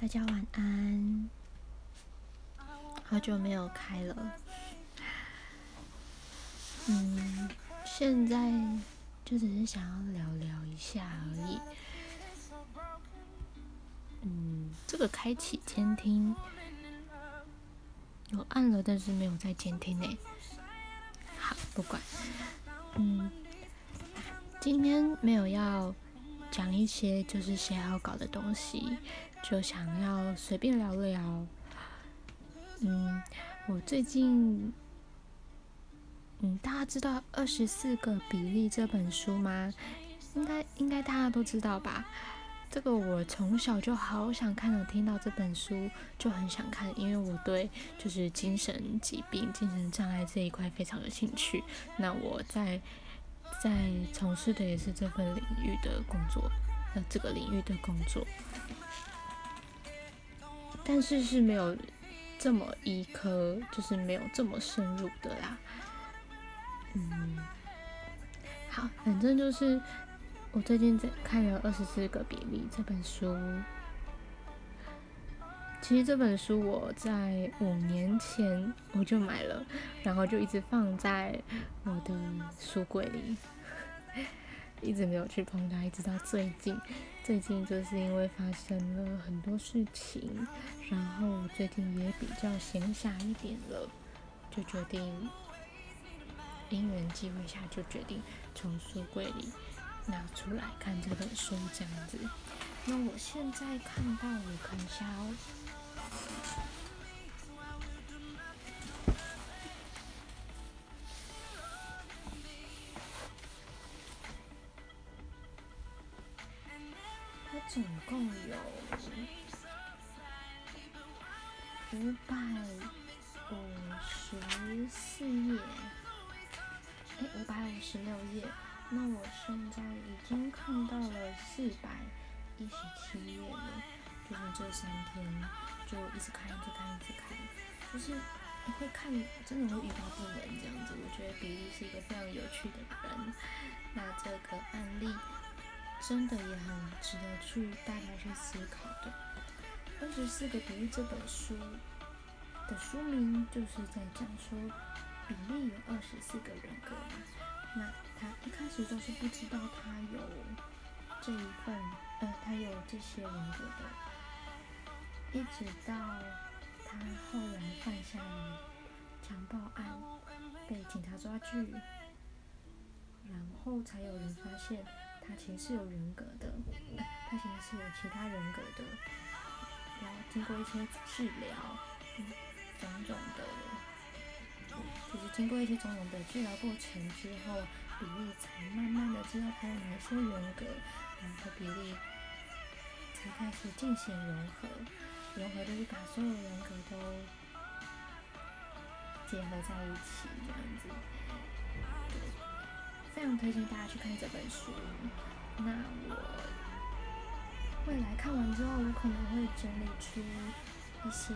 大家晚安。好久没有开了，嗯，现在就只是想要聊聊一下而已。嗯，这个开启监听，我按了，但是没有在监听呢。好，不管。嗯，今天没有要讲一些就是写好稿的东西，就想要随便聊聊。嗯，我最近，嗯，大家知道《二十四个比例》这本书吗？应该应该大家都知道吧？这个我从小就好想看，我听到这本书就很想看，因为我对就是精神疾病、精神障碍这一块非常有兴趣。那我在在从事的也是这份领域的工作，呃，这个领域的工作，但是是没有这么医科，就是没有这么深入的啦。嗯，好，反正就是。我最近在看了《二十四个比例》这本书。其实这本书我在五年前我就买了，然后就一直放在我的书柜里，一直没有去碰它，一直到最近。最近就是因为发生了很多事情，然后最近也比较闲暇一点了，就决定因缘际会下就决定从书柜里。拿出来看这本书这样子，那我现在看到我看一下哦，总共有五百五十四页，哎，五百五十六页。那我现在已经看到了四百一十七页了，就是这三天就一直看，一直看，一直看，就是会看，真的会欲罢不能这样子。我觉得比利是一个非常有趣的人，那这个案例真的也很值得去大家去思考的。二十四个比例这本书的书名就是在讲说，比利有二十四个人格嘛，那。他一开始都是不知道他有这一份，呃，他有这些人格的，一直到他后来犯下了强暴案，被警察抓去，然后才有人发现他其实是有人格的，他其实是有其他人格的，然后经过一些治疗，种种的，就是经过一些种种的治疗过程之后。比利才慢慢的知道他有哪些人格，然后比利才开始进行融合，融合就是把所有人格都结合在一起这样子。非常推荐大家去看这本书。那我未来看完之后，我可能会整理出一些，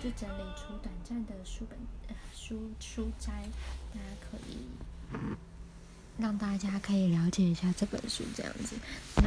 就整理出短暂的书本书书摘，大家可以。让大家可以了解一下这本书，这样子。那